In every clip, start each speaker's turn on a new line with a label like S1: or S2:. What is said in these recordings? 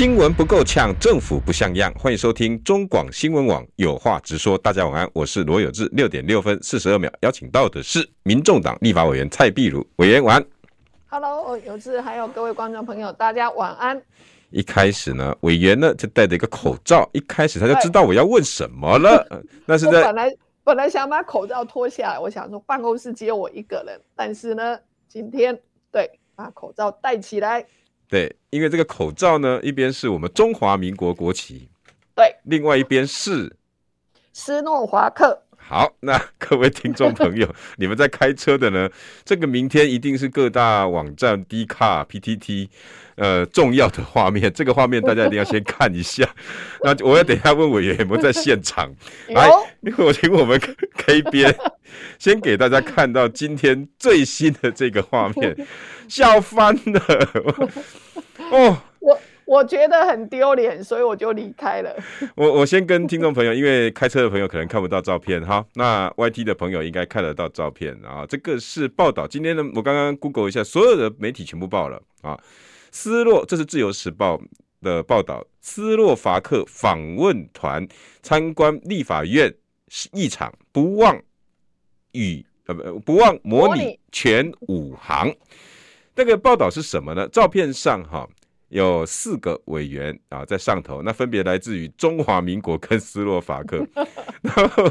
S1: 新闻不够呛，政府不像样。欢迎收听中广新闻网有话直说。大家晚安，我是罗有志。六点六分四十二秒，邀请到的是民众党立法委员蔡碧如委员，晚安。
S2: Hello，有志，还有各位观众朋友，大家晚安。
S1: 一开始呢，委员呢就戴着一个口罩，一开始他就知道我要问什么了。那是在
S2: 本来本来想把口罩脱下来，我想说办公室只有我一个人，但是呢，今天对把口罩戴起来。
S1: 对，因为这个口罩呢，一边是我们中华民国国旗，
S2: 对，
S1: 另外一边是
S2: 斯诺华克。
S1: 好，那各位听众朋友，你们在开车的呢，这个明天一定是各大网站 D 卡 PTT。呃，重要的画面，这个画面大家一定要先看一下。那我要等一下问委员有没有在现场，来，因为我请我们 K 编 先给大家看到今天最新的这个画面，笑翻了。
S2: 哦，我我觉得很丢脸，所以我就离开了。
S1: 我我先跟听众朋友，因为开车的朋友可能看不到照片哈，那 YT 的朋友应该看得到照片啊。这个是报道，今天呢，我刚刚 Google 一下，所有的媒体全部报了啊。斯洛，这是自由时报的报道。斯洛伐克访问团参观立法院议场，不忘与呃不不忘模拟全武行。那个报道是什么呢？照片上哈。有四个委员啊，在上头，那分别来自于中华民国跟斯洛伐克，然后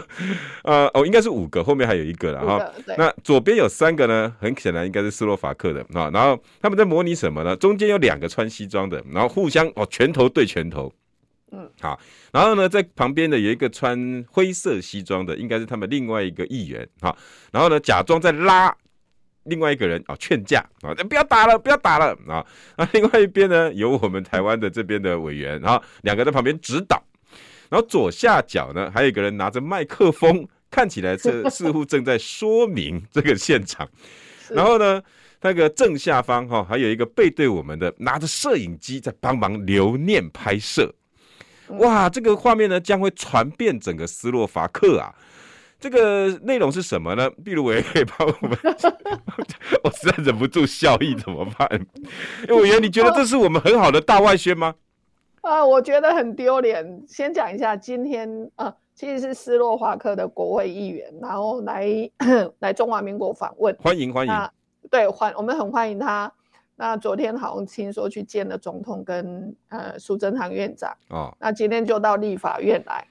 S1: 呃哦，应该是五个，后面还有一个了哈。那左边有三个呢，很显然应该是斯洛伐克的啊。然后他们在模拟什么呢？中间有两个穿西装的，然后互相哦拳头对拳头，嗯，好。然后呢，在旁边的有一个穿灰色西装的，应该是他们另外一个议员哈。然后呢，假装在拉。另外一个人啊，劝架啊，不要打了，不要打了啊！那 另外一边呢，有我们台湾的这边的委员，然后两个在旁边指导，然后左下角呢，还有一个人拿着麦克风，看起来这 似乎正在说明 这个现场。然后呢，那个正下方哈，还有一个背对我们的，拿着摄影机在帮忙留念拍摄。哇，这个画面呢，将会传遍整个斯洛伐克啊！这个内容是什么呢？壁如我也可以帮我们，我实在忍不住笑意，怎么办？委员，你觉得这是我们很好的大外宣吗？
S2: 啊，我觉得很丢脸。先讲一下，今天啊，其实是斯洛伐克的国会议员，然后来 来中华民国访问，
S1: 欢迎欢迎。
S2: 对，欢我们很欢迎他。那昨天好像听说去见了总统跟呃苏贞昌院长哦，那今天就到立法院来。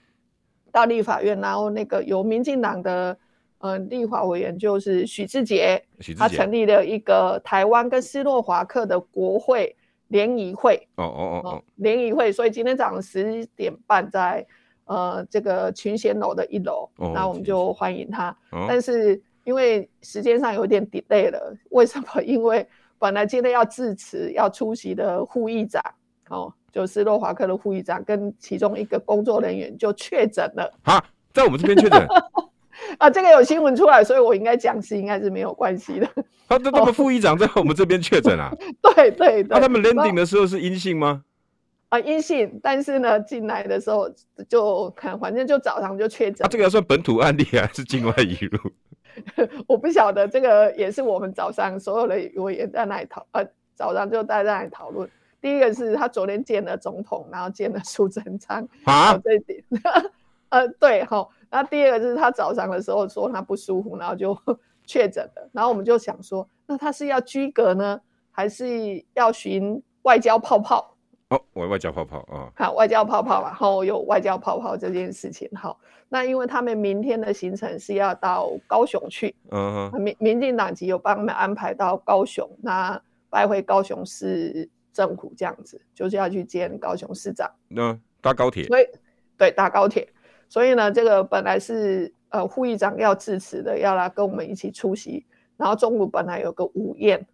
S2: 到立法院，然后那个由民进党的呃立法委员就是许志杰，他成立了一个台湾跟斯洛伐克的国会联谊会。哦哦哦哦，联谊会，所以今天早上十点半在呃这个群贤楼的一楼，那、哦、我们就欢迎他。哦、但是因为时间上有点 delay 了，为什么？因为本来今天要致辞要出席的副议长，哦。就是洛华克的副议长跟其中一个工作人员就确诊了
S1: 啊，在我们这边确诊
S2: 啊，这个有新闻出来，所以我应该讲是应该是没有关系的。
S1: 他这他们副议长在我们这边确诊啊？
S2: 对 对对。那
S1: 他们 landing 的时候是阴性吗？
S2: 啊，阴性，但是呢，进来的时候就看，反正就早上就确诊。
S1: 啊，这个要算本土案例还是境外移入？
S2: 我不晓得，这个也是我们早上所有的委员在那里讨，呃，早上就在那里讨论。第一个是他昨天见了总统，然后见了苏贞昌 啊，这一点，呃，对哈。那第二个是他早上的时候说他不舒服，然后就 确诊了。然后我们就想说，那他是要居隔呢，还是要寻外交泡泡？
S1: 哦，我外交泡泡啊，
S2: 好，外交泡泡，然后有外交泡泡这件事情。好，那因为他们明天的行程是要到高雄去，嗯哼，民民进党籍有帮他们安排到高雄，那拜会高雄市。政府这样子就是要去见高雄市长，
S1: 那搭高铁，
S2: 所以对搭高铁，所以呢，这个本来是呃副议长要致辞的，要来跟我们一起出席，然后中午本来有个午宴，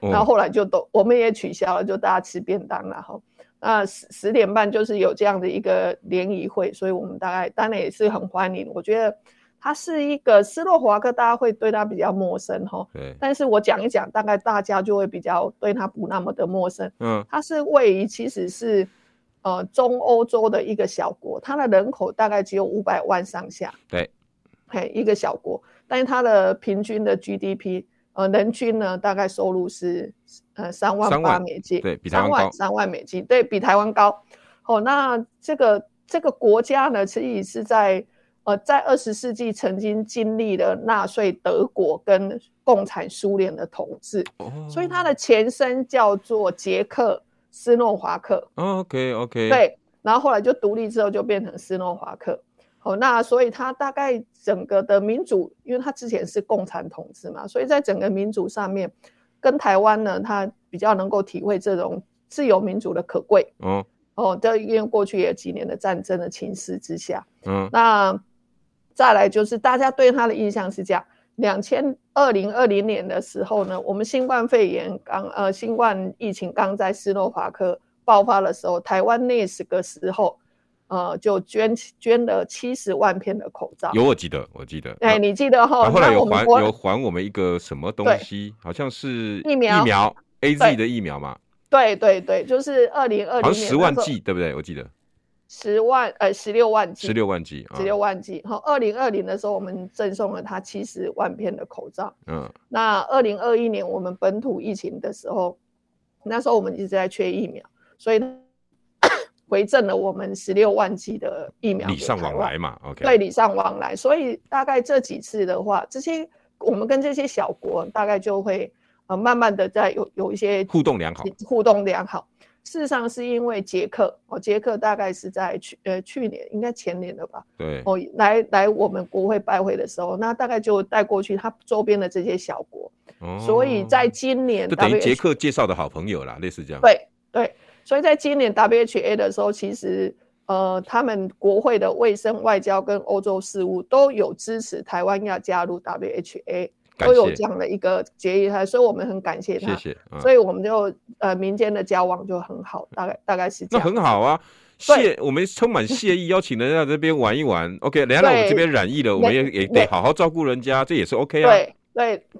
S2: 然后后来就都、哦、我们也取消了，就大家吃便当了哈。那十十点半就是有这样的一个联谊会，所以我们大概当然也是很欢迎，我觉得。它是一个斯洛伐克，大家会对它比较陌生哈。对。但是我讲一讲，大概大家就会比较对它不那么的陌生。嗯。它是位于其实是呃中欧洲的一个小国，它的人口大概只有五百万上下。
S1: 对。
S2: 嘿，一个小国，但是它的平均的 GDP，呃，人均呢大概收入是呃三万八美金，
S1: 对，比台湾高。
S2: 三万三万美金，对比台湾高。哦，那这个这个国家呢，其实是在呃，在二十世纪曾经经历了纳粹德国跟共产苏联的统治，哦，所以它的前身叫做捷克斯诺华克。
S1: 哦，OK OK。
S2: 对，然后后来就独立之后就变成斯诺华克。哦，那所以它大概整个的民主，因为它之前是共产统治嘛，所以在整个民主上面，跟台湾呢，它比较能够体会这种自由民主的可贵。哦。哦，这因为过去也有几年的战争的情势之下，嗯，那再来就是大家对他的印象是这样：两千二零二零年的时候呢，我们新冠肺炎刚呃新冠疫情刚在斯洛伐克爆发的时候，台湾那时个时候，呃，就捐捐了七十万片的口罩。
S1: 有我记得，我记得，
S2: 哎，你记得哈？
S1: 后来有还有还我们一个什么东西？好像是疫苗疫苗 AZ 的疫苗嘛。
S2: 对对对，就是二零二零年，
S1: 十万剂，对不对？我记得
S2: 十万呃十六万剂，
S1: 十六万剂，
S2: 十六万剂。然后二零二零的时候，我们赠送了他七十万片的口罩。嗯，那二零二一年我们本土疫情的时候，那时候我们一直在缺疫苗，所以 回赠了我们十六万剂的疫苗，礼
S1: 尚往来嘛。OK，
S2: 对，礼尚往来。所以大概这几次的话，这些我们跟这些小国大概就会。呃，慢慢的在有有一些
S1: 互动良好，
S2: 互动良好。事实上是因为捷克，哦，捷克大概是在去呃去年，应该前年了吧？
S1: 对，
S2: 哦，来来我们国会拜会的时候，那大概就带过去他周边的这些小国。哦，所以在今年，
S1: 就等于捷克介绍的好朋友啦，类似这样。
S2: 对对，所以在今年 WHA 的时候，其实呃，他们国会的卫生、外交跟欧洲事务都有支持台湾要加入 WHA。都有这样的一个结义，所以我们很感谢他。谢谢。嗯、所以我们就呃民间的交往就很好，大概大概是这样。
S1: 那很好啊，谢我们充满谢意，邀请人家这边玩一玩。OK，人家来我们这边染疫了，我们也也得好好照顾人家，这也是 OK 啊。
S2: 对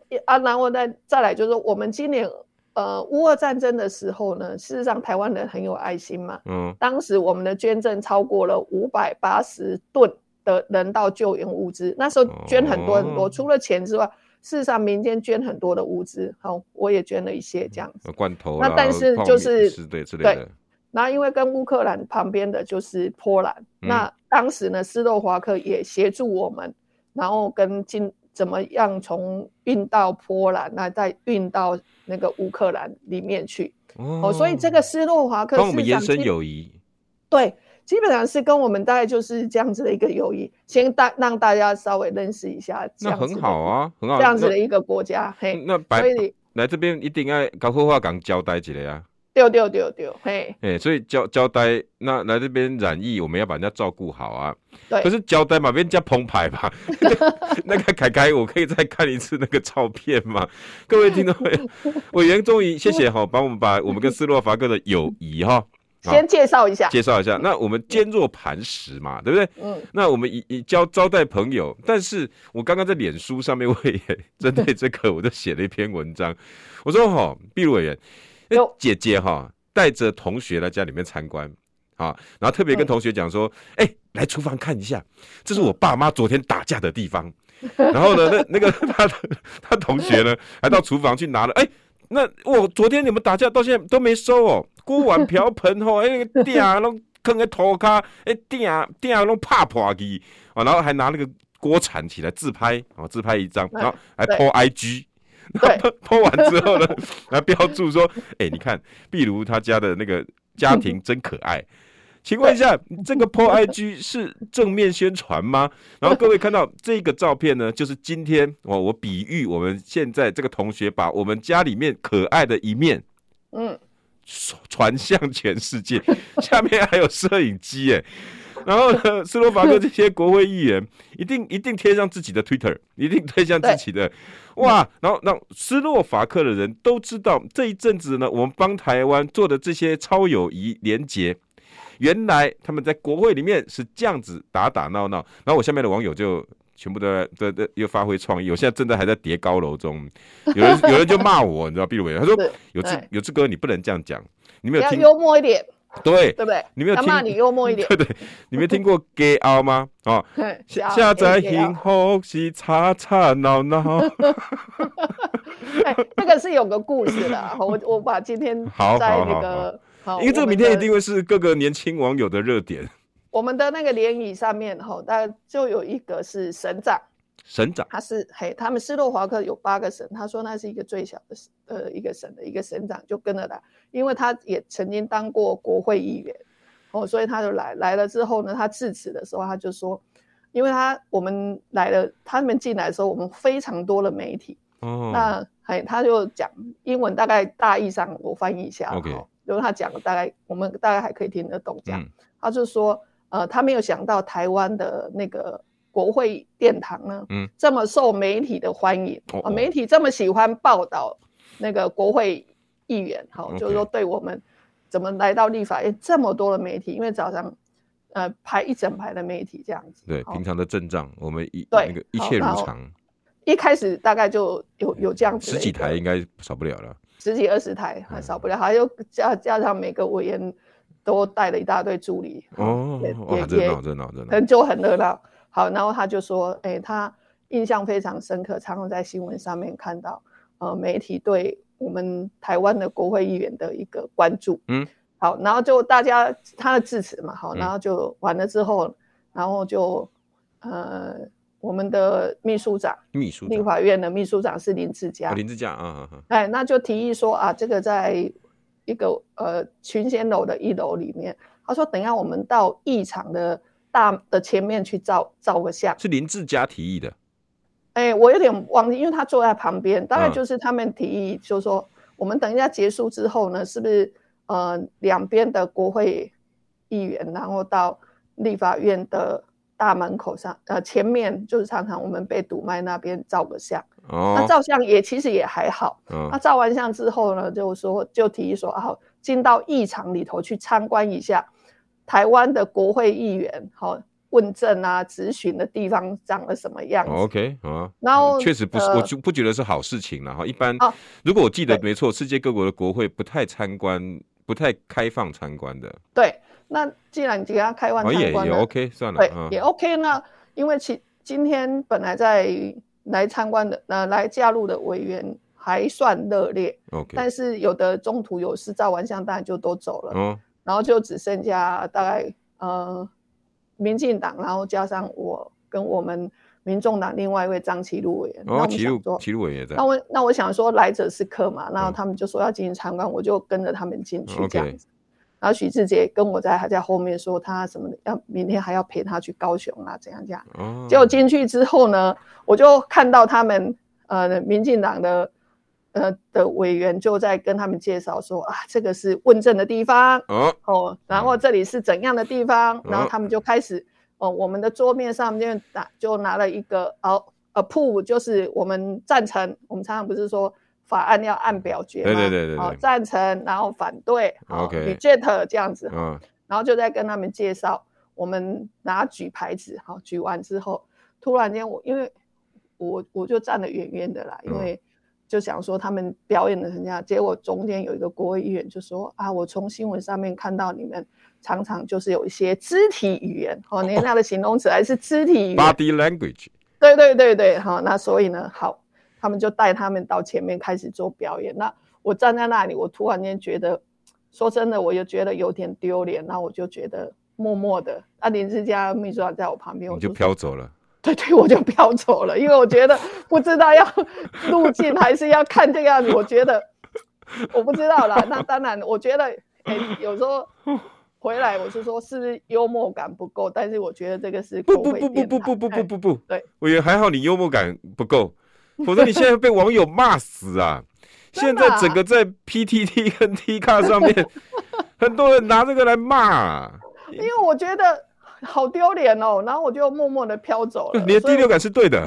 S2: 对啊，然后再再来就是我们今年呃乌俄战争的时候呢，事实上台湾人很有爱心嘛。嗯。当时我们的捐赠超过了五百八十吨的人道救援物资，那时候捐很多很多，哦、除了钱之外。事实上，民间捐很多的物资，好，我也捐了一些这样子。
S1: 罐头，
S2: 那但是就是
S1: 对之类的。
S2: 对，那因为跟乌克兰旁边的就是波兰，嗯、那当时呢，斯洛伐克也协助我们，然后跟进怎么样从运到波兰，那再运到那个乌克兰里面去。哦，所以这个斯洛伐克
S1: 帮我们延伸友谊。
S2: 对。基本上是跟我们大概就是这样子的一个友谊，先大让大家稍微认识一下。
S1: 那很好啊，很好。
S2: 这样子的一个国家，嘿。
S1: 那白来这边一定要搞好话讲交代一下啊。
S2: 对对对对，嘿。
S1: 哎，所以交交代，那来这边染疫，我们要把人家照顾好啊。
S2: 对。
S1: 可是交代嘛，别人家澎湃吧。那个凯凯，我可以再看一次那个照片吗？各位听众朋友，委员终于谢谢哈，帮我们把我们跟斯洛伐克的友谊哈。
S2: 先介绍一下，
S1: 介绍一下。那我们坚若磐石嘛，对不对？嗯。那我们以以招招待朋友，但是我刚刚在脸书上面，我也针对这个，我就写了一篇文章。我说哈，筚如委员，姐姐哈带着同学来家里面参观啊，然后特别跟同学讲说，哎、欸，来厨房看一下，这是我爸妈昨天打架的地方。然后呢，那那个 他他同学呢，还到厨房去拿了，哎、欸。那我昨天你们打架到现在都没收哦，锅碗瓢盆吼，哎那个鼎啊弄坑在涂骹，哎鼎啊鼎啊拢拍破去。啊，然后还拿那个锅铲起来自拍啊，自拍一张，然后还 po IG，然后 po 完之后呢，来标注说，哎你看，壁如他家的那个家庭真可爱。请问一下，这个 po IG 是正面宣传吗？然后各位看到这个照片呢，就是今天我我比喻我们现在这个同学把我们家里面可爱的一面，嗯，传向全世界。下面还有摄影机耶，然后呢，斯洛伐克这些国会议员一定一定贴上自己的 Twitter，一定贴上自己的哇，然后让斯洛伐克的人都知道这一阵子呢，我们帮台湾做的这些超友谊连结。原来他们在国会里面是这样子打打闹闹，然后我下面的网友就全部都在都都又发挥创意。我现在正在还在叠高楼中，有人有人就骂我，你知道毕鲁伟，他说有志有志哥，你不能这样讲，你没有听
S2: 幽默一点。
S1: 对，
S2: 对不对？
S1: 你没有
S2: 听？你幽默一点。
S1: 对对，你没听过 gay out 吗？哦，现在幸福是吵吵闹闹。
S2: 哎，这个是有个故事的。我我把今天在那个，
S1: 好，因为这个明天一定会是各个年轻网友的热点。
S2: 我们的那个联谊上面，哈，那就有一个是省长。
S1: 省长，
S2: 他是嘿，他们斯洛伐克有八个省，他说那是一个最小的，呃，一个省的一个省长就跟着来，因为他也曾经当过国会议员，哦，所以他就来来了之后呢，他致辞的时候他就说，因为他我们来了，他们进来的时候，我们非常多的媒体，哦，那嘿，他就讲英文，大概大意上我翻译一下，OK，就是他讲的大概我们大概还可以听得懂，这样，嗯，他就说，呃，他没有想到台湾的那个。国会殿堂呢，嗯，这么受媒体的欢迎，哦哦，媒体这么喜欢报道那个国会议员，好，哦，就是说对我们怎么来到立法院这么多的媒体，因为早上呃排一整排的媒体这样子，
S1: 对，平常的阵仗我们一对那个一切如常，
S2: 一开始大概就有有这样子
S1: 十几台应该少不了了，
S2: 十几二十台还少不了，还有加加上每个委员都带了一大堆助理，
S1: 哦，也哇，热闹热闹热闹，
S2: 很就很热闹。好，然后他就说，哎、欸，他印象非常深刻，常常在新闻上面看到，呃，媒体对我们台湾的国会议员的一个关注。嗯，好，然后就大家他的致辞嘛，好，然后就完了之后，嗯、然后就呃，我们的秘书长，
S1: 秘书，
S2: 立法院的秘书长是林志嘉，
S1: 林志嘉啊，
S2: 哎，那就提议说啊，这个在一个呃群贤楼的一楼里面，他说等一下我们到议场的。大的前面去照照个相，
S1: 是林志佳提议的。
S2: 哎、欸，我有点忘记，因为他坐在旁边，大概就是他们提议，就是说、嗯、我们等一下结束之后呢，是不是呃两边的国会议员，然后到立法院的大门口上，呃前面就是常常我们被堵麦那边照个相。哦，那照相也其实也还好。嗯，那照完相之后呢，就说就提议说啊，进到议场里头去参观一下。台湾的国会议员，好问政啊，质询的地方长了什么样子
S1: ？OK 啊，
S2: 然后
S1: 确实不是，呃、我就不觉得是好事情了哈。一般，啊、如果我记得没错，世界各国的国会不太参观，不太开放参观的。
S2: 对，那既然你给他开放参观，
S1: 也也 OK 算了，
S2: 对，也 OK 那。因为其今天本来在来参观的，呃，来加入的委员还算热烈，OK，但是有的中途有事照完相，当然就都走了。嗯然后就只剩下大概呃，民进党，然后加上我跟我们民众党另外一位张其禄委员。
S1: 哦，其禄，其禄委员也在。
S2: 那我那我想说来者是客嘛，然后他们就说要进行参观，嗯、我就跟着他们进去这样子。然后许志杰跟我在还在后面说他什么要明天还要陪他去高雄啊，怎样这样。哦。结果进去之后呢，我就看到他们呃，民进党的。呃的委员就在跟他们介绍说啊，这个是问政的地方哦，哦，然后这里是怎样的地方，然后他们就开始哦，我们的桌面上面拿就拿了一个哦，approve 就是我们赞成，我们常常不是说法案要按表决吗？对对对对，好，赞成，然后反对，OK，reject 这样子，嗯，然后就在跟他们介绍，我们拿举牌子，好，举完之后，突然间我因为我我就站得远远的啦，因为。就想说他们表演的很像，结果中间有一个国会议员就说啊，我从新闻上面看到你们常常就是有一些肢体语言，哦，那那的形容词还是肢体语言
S1: ，body language。
S2: 对对对对，好，那所以呢，好，他们就带他们到前面开始做表演。那我站在那里，我突然间觉得，说真的，我又觉得有点丢脸，那我就觉得默默的，啊，林志嘉秘书长在我旁边，我
S1: 就飘走了。
S2: 对对，我就飘走了，因为我觉得不知道要入镜还是要看这个样子，我觉得我不知道啦。那当然，我觉得哎，有时候回来我是说是不是幽默感不够，但是我觉得这个是
S1: 不不不不不不不不不不，
S2: 对，
S1: 我也还好你幽默感不够，否则你现在被网友骂死啊！现在整个在 PTT 跟 T 卡上面，很多人拿这个来骂，
S2: 因为我觉得。好丢脸哦！然后我就默默的飘走了。
S1: 你的第六感是对的。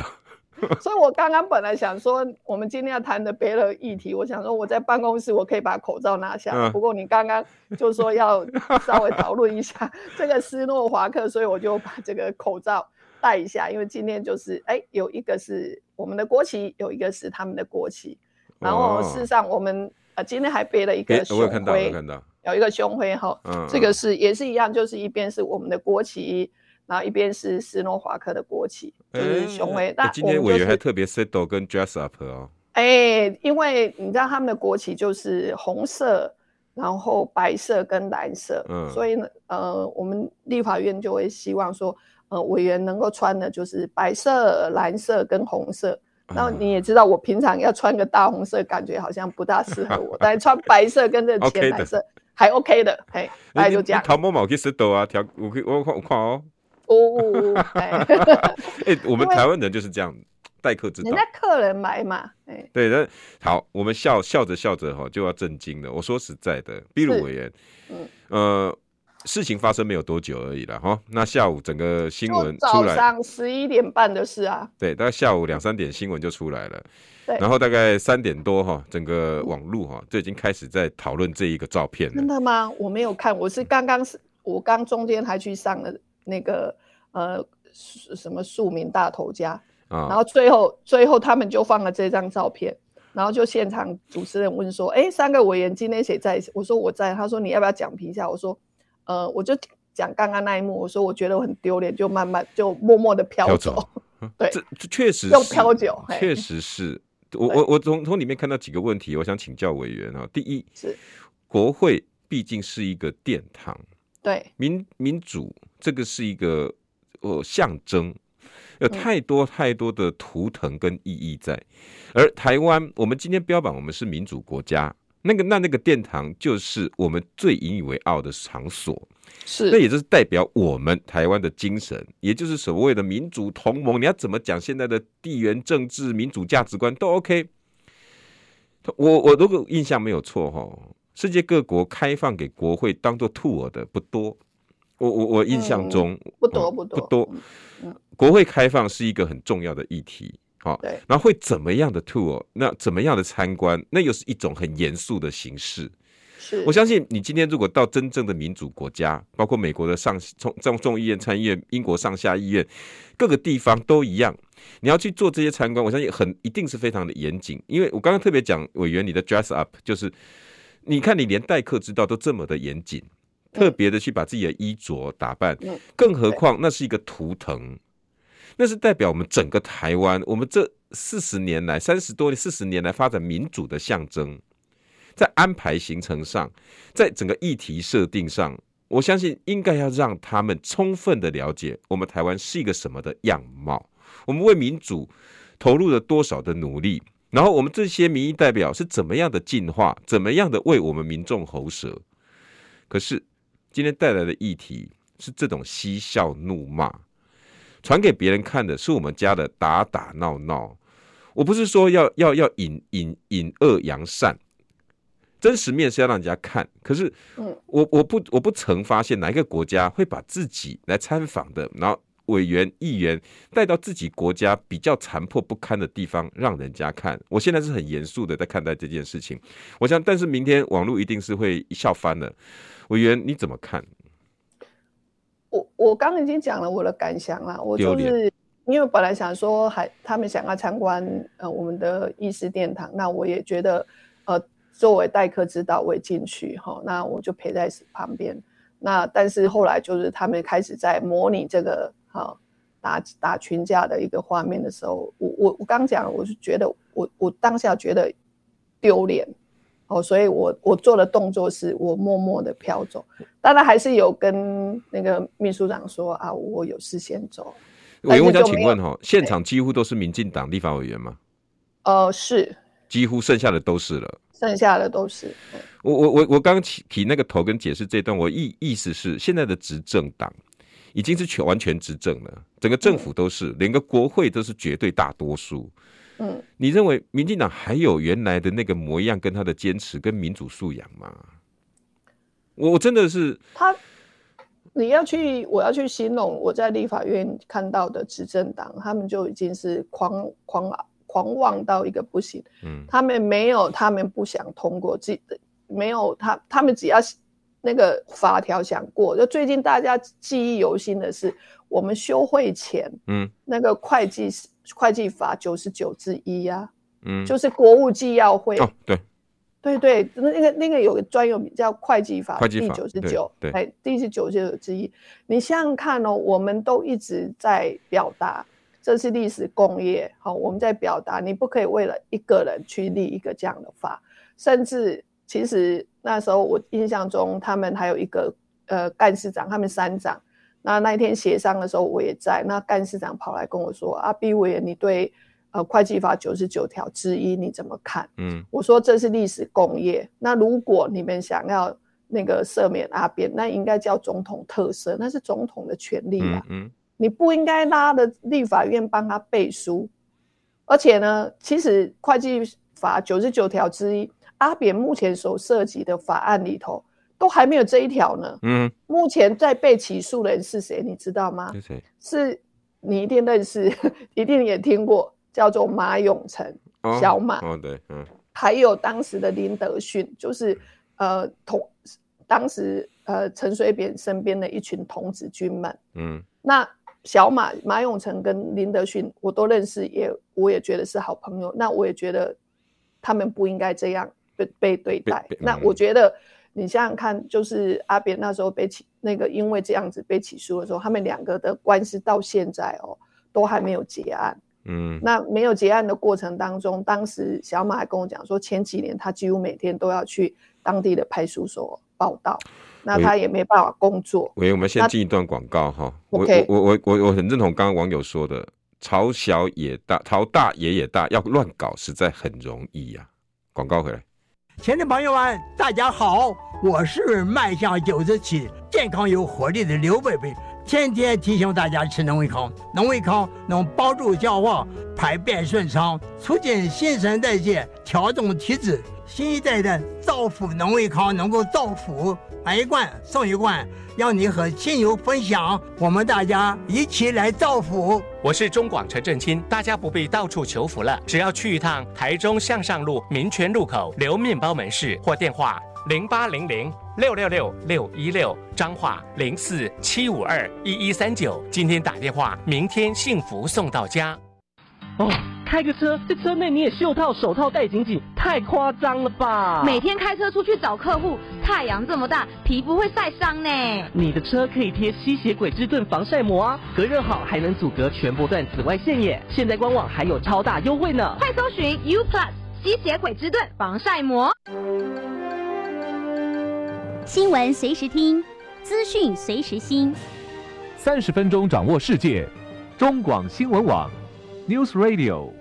S2: 所以我刚刚本来想说，我们今天要谈的别的议题，我想说我在办公室我可以把口罩拿下。嗯、不过你刚刚就说要稍微讨论一下 这个斯诺华克，所以我就把这个口罩戴一下，因为今天就是哎、欸，有一个是我们的国旗，有一个是他们的国旗。然后事实上，我们、哦、呃今天还背了一个胸徽，看到，有一个胸徽哈。嗯，这个是也是一样，就是一边是我们的国旗，然后一边是斯洛伐克的国旗，就是胸徽。那、欸、
S1: 今天委员还特别 settle 跟 dress up 哦。
S2: 哎、欸，因为你知道他们的国旗就是红色，然后白色跟蓝色，嗯，所以呢，呃，我们立法院就会希望说，呃，委员能够穿的就是白色、蓝色跟红色。然后你也知道，我平常要穿个大红色，感觉好像不大适合我。但是穿白色跟这浅蓝色还 OK 的，嘿，大概就这样。
S1: 头毛毛去石头啊，调我我看我看哦。
S2: 哦，
S1: 哎，我们台湾人就是这样待客之道。
S2: 人家客人来嘛，哎，
S1: 对，那好，我们笑笑着笑着哈就要震惊了。我说实在的，闭鲁委员，嗯，呃。事情发生没有多久而已了哈，那下午整个新闻出来，
S2: 早上十一点半的事啊，
S1: 对，大概下午两三点新闻就出来了，对，然后大概三点多哈，整个网络哈就已经开始在讨论这一个照片了。
S2: 真的吗？我没有看，我是刚刚是，我刚中间还去上了那个呃什么庶民大头家啊，然后最后最后他们就放了这张照片，然后就现场主持人问说，哎，三个委员今天谁在？我说我在，他说你要不要讲评一下？我说。呃，我就讲刚刚那一幕，我说我觉得我很丢脸，就慢慢就默默的飘走。走 对，这
S1: 确实
S2: 用飘酒，
S1: 确实是我我我从从里面看到几个问题，我想请教委员啊。第一是国会毕竟是一个殿堂，
S2: 对
S1: 民民主这个是一个呃象征，有太多太多的图腾跟意义在，嗯、而台湾我们今天标榜我们是民主国家。那个那那个殿堂就是我们最引以为傲的场所，
S2: 是，
S1: 那也就是代表我们台湾的精神，也就是所谓的民主同盟。你要怎么讲现在的地缘政治、民主价值观都 OK。我我如果印象没有错哈，世界各国开放给国会当做 tour 的不多。我我我印象中、
S2: 嗯、不多不多
S1: 不多。国会开放是一个很重要的议题。好，然后会怎么样的 tour？那怎么样的参观？那又是一种很严肃的形式。
S2: 是，
S1: 我相信你今天如果到真正的民主国家，包括美国的上众众众议院、参议院、英国上下议院，各个地方都一样。你要去做这些参观，我相信很一定是非常的严谨。因为我刚刚特别讲委员，你的 dress up 就是，你看你连待客之道都这么的严谨，特别的去把自己的衣着打扮，更何况那是一个图腾。那是代表我们整个台湾，我们这四十年来、三十多年、四十年来发展民主的象征，在安排行程上，在整个议题设定上，我相信应该要让他们充分的了解我们台湾是一个什么的样貌，我们为民主投入了多少的努力，然后我们这些民意代表是怎么样的进化，怎么样的为我们民众喉舌。可是今天带来的议题是这种嬉笑怒骂。传给别人看的是我们家的打打闹闹，我不是说要要要隐隐隐恶扬善，真实面是要让人家看。可是，我我不我不曾发现哪一个国家会把自己来参访的，然后委员议员带到自己国家比较残破不堪的地方让人家看。我现在是很严肃的在看待这件事情。我想，但是明天网络一定是会笑翻了。委员你怎么看？
S2: 我我刚已经讲了我的感想了，我就是因为本来想说还他们想要参观呃我们的议事殿堂，那我也觉得呃作为待客之道我也进去哈，那我就陪在旁边。那但是后来就是他们开始在模拟这个哈打打群架的一个画面的时候，我我我刚讲，我是觉得我我当下觉得丢脸。哦，所以我我做的动作是我默默的飘走，当然还是有跟那个秘书长说啊，我有事先走。
S1: 委员，我想请问哈，现场几乎都是民进党立法委员吗？
S2: 呃，是，
S1: 几乎剩下的都是了，
S2: 剩下的都是。
S1: 我我我我刚刚提提那个头跟解释这段，我意意思是现在的执政党已经是全完全执政了，整个政府都是，嗯、连个国会都是绝对大多数。嗯，你认为民进党还有原来的那个模样，跟他的坚持，跟民主素养吗？我真的是
S2: 他，你要去，我要去形容我在立法院看到的执政党，他们就已经是狂狂狂妄到一个不行。嗯，他们没有，他们不想通过，自没有他，他们只要那个法条想过。就最近大家记忆犹新的是，我们休会前，嗯，那个会计会计法九十九之一呀，嗯，就是国务纪要会，
S1: 哦，对，
S2: 对对，那那个那个有个专有名叫会计法第九十九，对，哎，第是九十九之一。你想想看哦，我们都一直在表达这是历史工业，好，我们在表达你不可以为了一个人去立一个这样的法，甚至其实那时候我印象中他们还有一个呃干事长，他们三长。那那一天协商的时候，我也在。那干事长跑来跟我说：“啊，B 委员，你对呃会计法九十九条之一你怎么看？”嗯，我说这是历史共业。那如果你们想要那个赦免阿扁，那应该叫总统特赦，那是总统的权利啊。嗯，嗯，你不应该拉的立法院帮他背书。而且呢，其实会计法九十九条之一，阿扁目前所涉及的法案里头。都还没有这一条呢。嗯，目前在被起诉的人是谁？你知道吗？是谁？是你一定认识，一定也听过，叫做马永成，哦、小马。哦，对，嗯。还有当时的林德训，就是呃同当时呃陈水扁身边的一群童子军们。嗯。那小马马永成跟林德训我都认识，也我也觉得是好朋友。那我也觉得他们不应该这样被被对待。嗯、那我觉得。你想想看，就是阿扁那时候被起，那个因为这样子被起诉的时候，他们两个的官司到现在哦，都还没有结案。嗯，那没有结案的过程当中，当时小马还跟我讲说，前几年他几乎每天都要去当地的派出所报道，那他也没办法工作。喂，
S1: 我们先进一段广告哈。OK，我我我我很认同刚刚网友说的，朝小也大，朝大也也大，要乱搞实在很容易呀、啊。广告回来。
S3: 亲爱的朋友们，大家好，我是迈向九十七、健康有活力的刘贝贝，天天提醒大家吃农胃康，农胃康能帮助消化、排便顺畅，促进新陈代谢，调整体质。新一代的造福农胃康能够造福，买一罐送一罐，要你和亲友分享，我们大家一起来造福。
S4: 我是中广陈正清，大家不必到处求福了，只要去一趟台中向上路民权路口刘面包门市或电话零八零零六六六六一六，彰化零四七五二一一三九，今天打电话，明天幸福送到家。
S5: 哦，开个车，这车内你也袖套、手套戴紧紧，太夸张了吧？
S6: 每天开车出去找客户，太阳这么大，皮肤会晒伤呢。
S5: 你的车可以贴吸血鬼之盾防晒膜啊，隔热好还能阻隔全波段紫外线耶。现在官网还有超大优惠呢，
S6: 快搜寻 U Plus 吸血鬼之盾防晒膜。
S7: 新闻随时听，资讯随时新，
S8: 三十分钟掌握世界，中广新闻网。News Radio，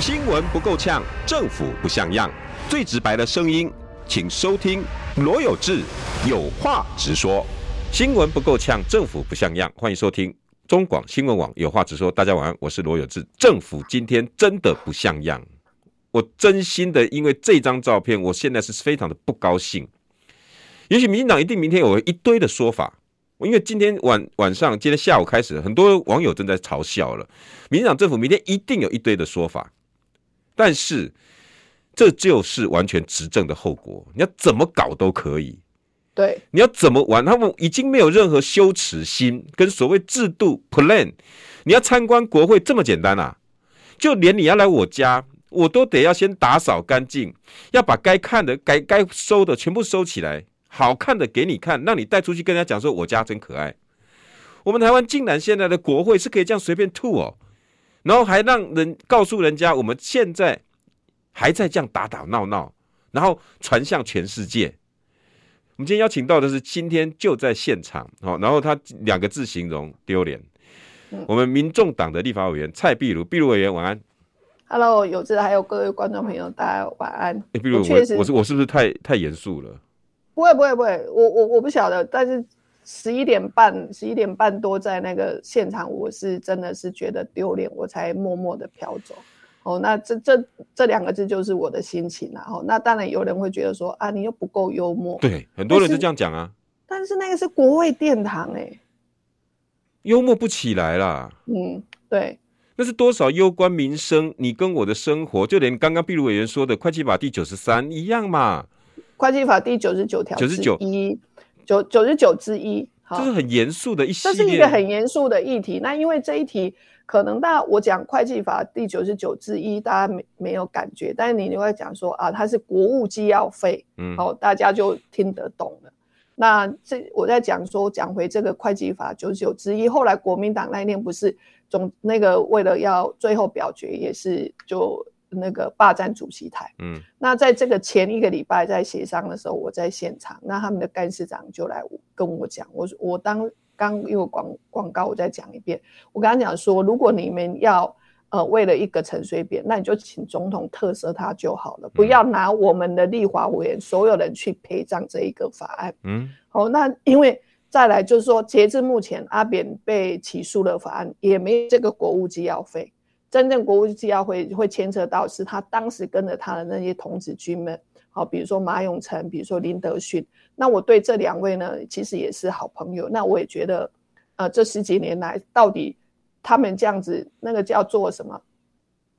S9: 新闻不够呛，政府不像样，最直白的声音，请收听罗有志有话直说。
S1: 新闻不够呛，政府不像样，欢迎收听中广新闻网有话直说。大家晚安，我是罗有志。政府今天真的不像样，我真心的因为这张照片，我现在是非常的不高兴。也许民进党一定明天有一堆的说法。因为今天晚晚上，今天下午开始，很多网友正在嘲笑了，民进党政府明天一定有一堆的说法，但是这就是完全执政的后果，你要怎么搞都可以，
S2: 对，
S1: 你要怎么玩，他们已经没有任何羞耻心跟所谓制度 plan，你要参观国会这么简单啊？就连你要来我家，我都得要先打扫干净，要把该看的、该该收的全部收起来。好看的给你看，让你带出去跟人家讲说，我家真可爱。我们台湾竟然现在的国会是可以这样随便吐哦，然后还让人告诉人家，我们现在还在这样打打闹闹，然后传向全世界。我们今天邀请到的是今天就在现场，哦，然后他两个字形容丢脸。我们民众党的立法委员蔡壁如，壁如委员晚安。
S2: Hello，有志还有各位观众朋友，大家晚安。
S1: 哎，壁如，我我是我是不是太太严肃了？
S2: 不会不会不会，我我我不晓得，但是十一点半十一点半多在那个现场，我是真的是觉得丢脸，我才默默的飘走。哦，那这这这两个字就是我的心情然后，哦，那当然有人会觉得说啊，你又不够幽默。
S1: 对，很多人是这样讲啊。
S2: 但是那个是国卫殿堂哎，
S1: 幽默不起来啦。
S2: 嗯，对。
S1: 那是多少攸关民生，你跟我的生活，就连刚刚毕如委员说的会计法第九十三一样嘛。
S2: 会计法第九十九条九十九一，九九十九之一，
S1: 这是很严肃的一系列，
S2: 这是一个很严肃的议题。那因为这一题可能大家我讲会计法第九十九之一，大家没没有感觉，但是你就会讲说啊，它是国务机要费，嗯，好，大家就听得懂了。那这我在讲说，讲回这个会计法九十九之一，后来国民党那一天不是总那个为了要最后表决，也是就那个霸占主席台。嗯，那在这个前一个礼拜在协商的时候，我在现场，那他们的干事长就来跟我讲，我我当刚因为广广告，我再讲一遍，我跟他讲说，如果你们要。呃，为了一个陈水扁，那你就请总统特赦他就好了，不要拿我们的立法委员所有人去陪葬这一个法案。嗯，好，那因为再来就是说，截至目前，阿扁被起诉的法案也没这个国务机要费，真正国务机要会会牵扯到是他当时跟着他的那些童子军们，好，比如说马永成，比如说林德训，那我对这两位呢，其实也是好朋友，那我也觉得，呃，这十几年来到底。他们这样子，那个叫做什么？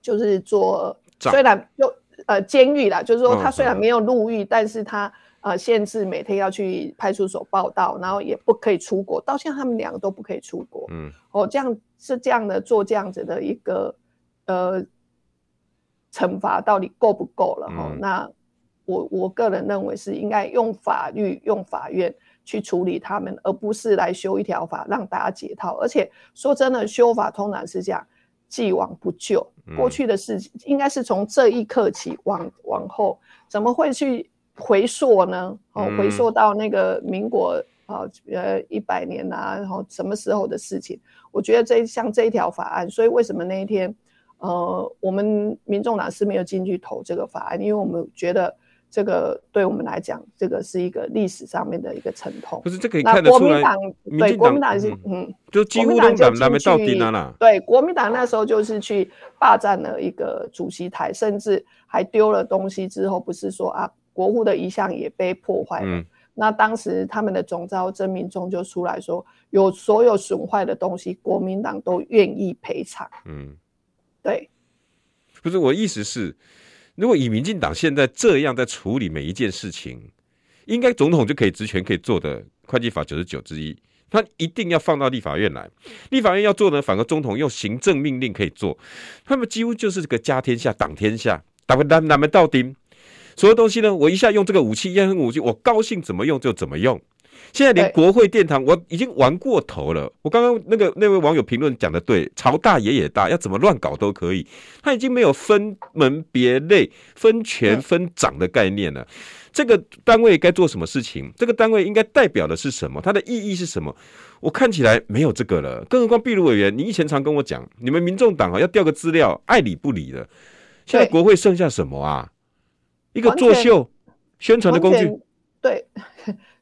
S2: 就是做虽然就呃监狱啦，就是说他虽然没有入狱，但是他呃限制每天要去派出所报到，然后也不可以出国。到现在他们两个都不可以出国。嗯，哦，这样是这样的做这样子的一个呃惩罚到底够不够了？哈、嗯，那我我个人认为是应该用法律用法院。去处理他们，而不是来修一条法让大家解套。而且说真的，修法通常是这样，既往不咎。过去的事情应该是从这一刻起往往后，怎么会去回溯呢？哦，回溯到那个民国啊，呃，一百年啊，然后什么时候的事情？我觉得这像这一条法案，所以为什么那一天，呃，我们民众党是没有进去投这个法案，因为我们觉得。这个对我们来讲，这个是一个历史上面的一个沉痛。
S1: 不是，这可以看得出来。
S2: 对国民党是嗯，
S1: 就几乎都党那边到底了。
S2: 对国民党那时候就是去霸占了一个主席台，甚至还丢了东西。之后不是说啊，国父的遗像也被破坏了。嗯、那当时他们的总召曾明忠就出来说，有所有损坏的东西，国民党都愿意赔偿。嗯，对。
S1: 不是，我意思是。如果以民进党现在这样在处理每一件事情，应该总统就可以职权可以做的会计法九十九之一，他一定要放到立法院来。立法院要做呢，反而总统用行政命令可以做。他们几乎就是这个家天下党天下，打不打哪门到丁，所有东西呢，我一下用这个武器，一下用武器，我高兴怎么用就怎么用。现在连国会殿堂我已经玩过头了。我刚刚那个那位网友评论讲的对，朝大爷也大，要怎么乱搞都可以。他已经没有分门别类、分权分长的概念了。这个单位该做什么事情？这个单位应该代表的是什么？它的意义是什么？我看起来没有这个了。更何况，毕鲁委员，你以前常跟我讲，你们民众党啊要调个资料，爱理不理的。现在国会剩下什么啊？一个作秀、宣传的工具。
S2: 对。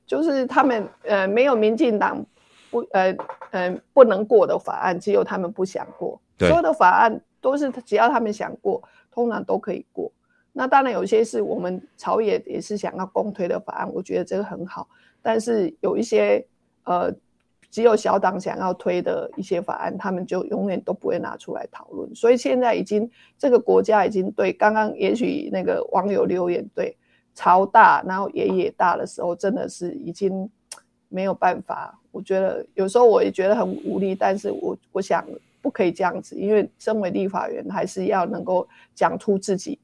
S2: 就是他们呃没有民进党不呃呃不能过的法案，只有他们不想过。所有的法案都是只要他们想过，通常都可以过。那当然有些是我们朝野也是想要公推的法案，我觉得这个很好。但是有一些呃只有小党想要推的一些法案，他们就永远都不会拿出来讨论。所以现在已经这个国家已经对刚刚也许那个网友留言对。朝大，然后爷爷大的时候，真的是已经没有办法。我觉得有时候我也觉得很无力，但是我我想不可以这样子，因为身为立法员，还是要能够讲出自己，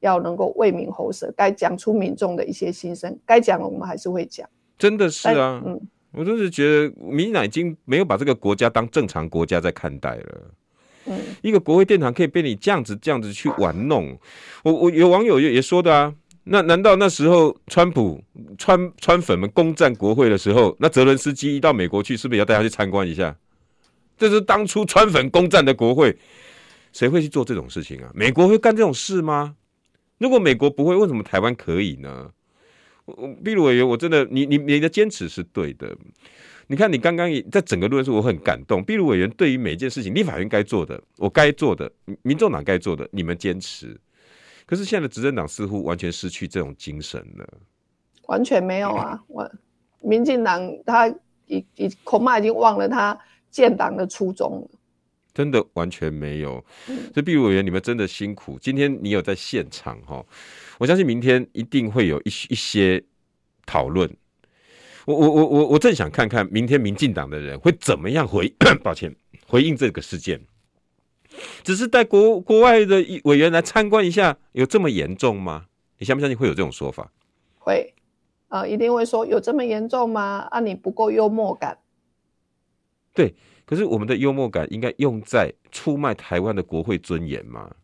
S2: 要能够为民喉舌，该讲出民众的一些心声，该讲的我们还是会讲。
S1: 真的是啊，嗯，我真是觉得民进党已经没有把这个国家当正常国家在看待了。嗯，一个国会殿堂可以被你这样子这样子去玩弄，我我有网友也也说的啊。那难道那时候川普川川粉们攻占国会的时候，那泽伦斯基一到美国去，是不是也要带他去参观一下？这是当初川粉攻占的国会，谁会去做这种事情啊？美国会干这种事吗？如果美国不会，为什么台湾可以呢？毕鲁委员，我真的，你你你的坚持是对的。你看，你刚刚在整个论述，我很感动。毕鲁委员对于每件事情，立法院该做的，我该做的，民众党该做的，你们坚持。可是现在的执政党似乎完全失去这种精神了，
S2: 完全没有啊！我民进党他已已恐怕已经忘了他建党的初衷了，
S1: 真的完全没有。所以毕鲁委员，你们真的辛苦。今天你有在现场哈，我相信明天一定会有一一些讨论。我我我我我正想看看明天民进党的人会怎么样回，抱歉，回应这个事件。只是带国国外的委员来参观一下，有这么严重吗？你相不相信会有这种说法？
S2: 会，呃，一定会说有这么严重吗？啊，你不够幽默感。
S1: 对，可是我们的幽默感应该用在出卖台湾的国会尊严吗？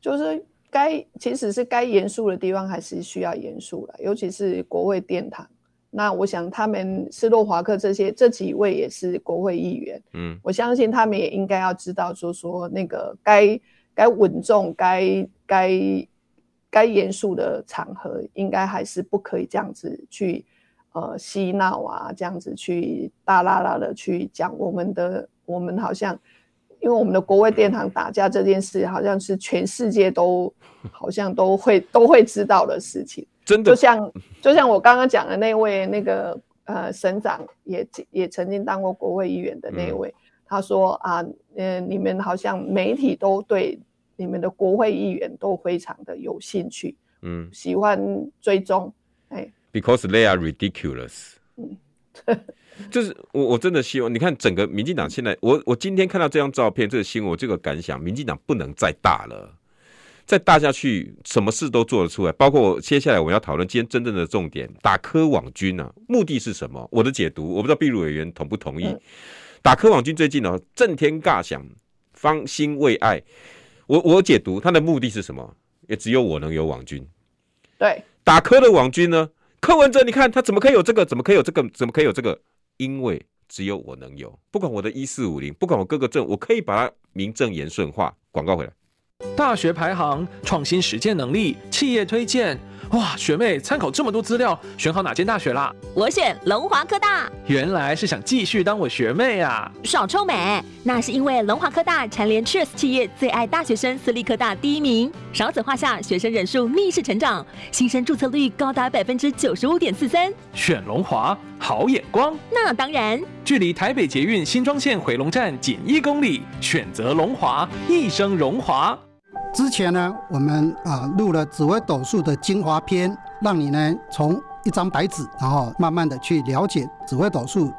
S2: 就是该其实是该严肃的地方还是需要严肃的，尤其是国会殿堂。那我想，他们斯洛伐克这些这几位也是国会议员，嗯，我相信他们也应该要知道，说说那个该该稳重、该该该严肃的场合，应该还是不可以这样子去呃嬉闹啊，这样子去大啦啦的去讲我们的，我们好像因为我们的国会殿堂打架这件事，好像是全世界都 好像都会都会知道的事情。
S1: 真的，
S2: 就像就像我刚刚讲的那位那个呃省长也也曾经当过国会议员的那位，嗯、他说啊，嗯、呃，你们好像媒体都对你们的国会议员都非常的有兴趣，嗯，喜欢追踪，哎
S1: ，because they are ridiculous，嗯，就是我我真的希望你看整个民进党现在，我我今天看到这张照片这个新闻，我这个感想，民进党不能再大了。再大下去，什么事都做得出来。包括接下来我们要讨论今天真正的重点，打科网军啊，目的是什么？我的解读，我不知道毕鲁委员同不同意。嗯、打科网军最近呢，震天尬响，方兴未艾。我我解读他的目的是什么？也只有我能有网军。
S2: 对，
S1: 打科的网军呢？柯文哲，你看他怎么可以有这个？怎么可以有这个？怎么可以有这个？因为只有我能有，不管我的一四五零，不管我各个证，我可以把它名正言顺化。广告回来。
S10: 大学排行、创新实践能力、企业推荐，哇！学妹参考这么多资料，选好哪间大学啦？
S6: 我选龙华科大。
S10: 原来是想继续当我学妹啊！
S6: 少臭美，那是因为龙华科大蝉联 Cheers 企业最爱大学生私立科大第一名，少子化下学生人数逆势成长，新生注册率高达百分之九十五点四三。
S10: 选龙华，好眼光。
S6: 那当然，
S10: 距离台北捷运新庄线回龙站仅一公里，选择龙华，一生荣华。
S11: 之前呢，我们啊录了紫微斗数的精华篇，让你呢从一张白纸，然后慢慢的去了解紫微斗数。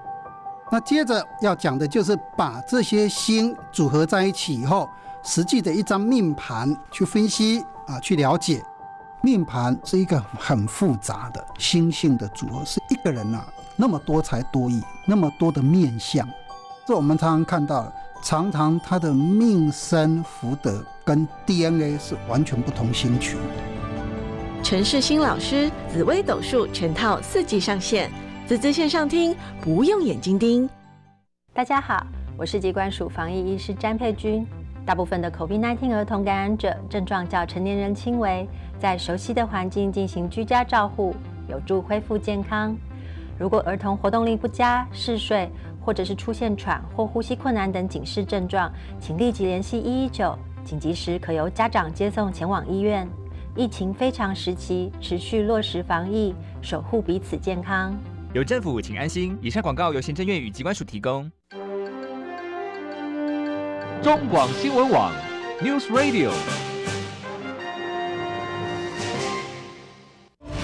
S11: 那接着要讲的就是把这些星组合在一起以后，实际的一张命盘去分析啊，去了解。命盘是一个很复杂的星性的组合，是一个人啊那么多才多艺，那么多的面相，这我们常常看到。常常他的命生福德跟 DNA 是完全不同星群。
S12: 陈世新老师紫微斗数全套四季上线，滋滋线上听不用眼睛盯。
S13: 大家好，我是疾管署防疫医师詹佩君。大部分的 COVID-19 儿童感染者症状较成年人轻微，在熟悉的环境进行居家照护，有助恢复健康。如果儿童活动力不佳、嗜睡，或者是出现喘或呼吸困难等警示症状，请立即联系一一九，紧急时可由家长接送前往医院。疫情非常时期，持续落实防疫，守护彼此健康。
S14: 有政府，请安心。以上广告由行政院与机关署提供。
S8: 中广新闻网，News Radio。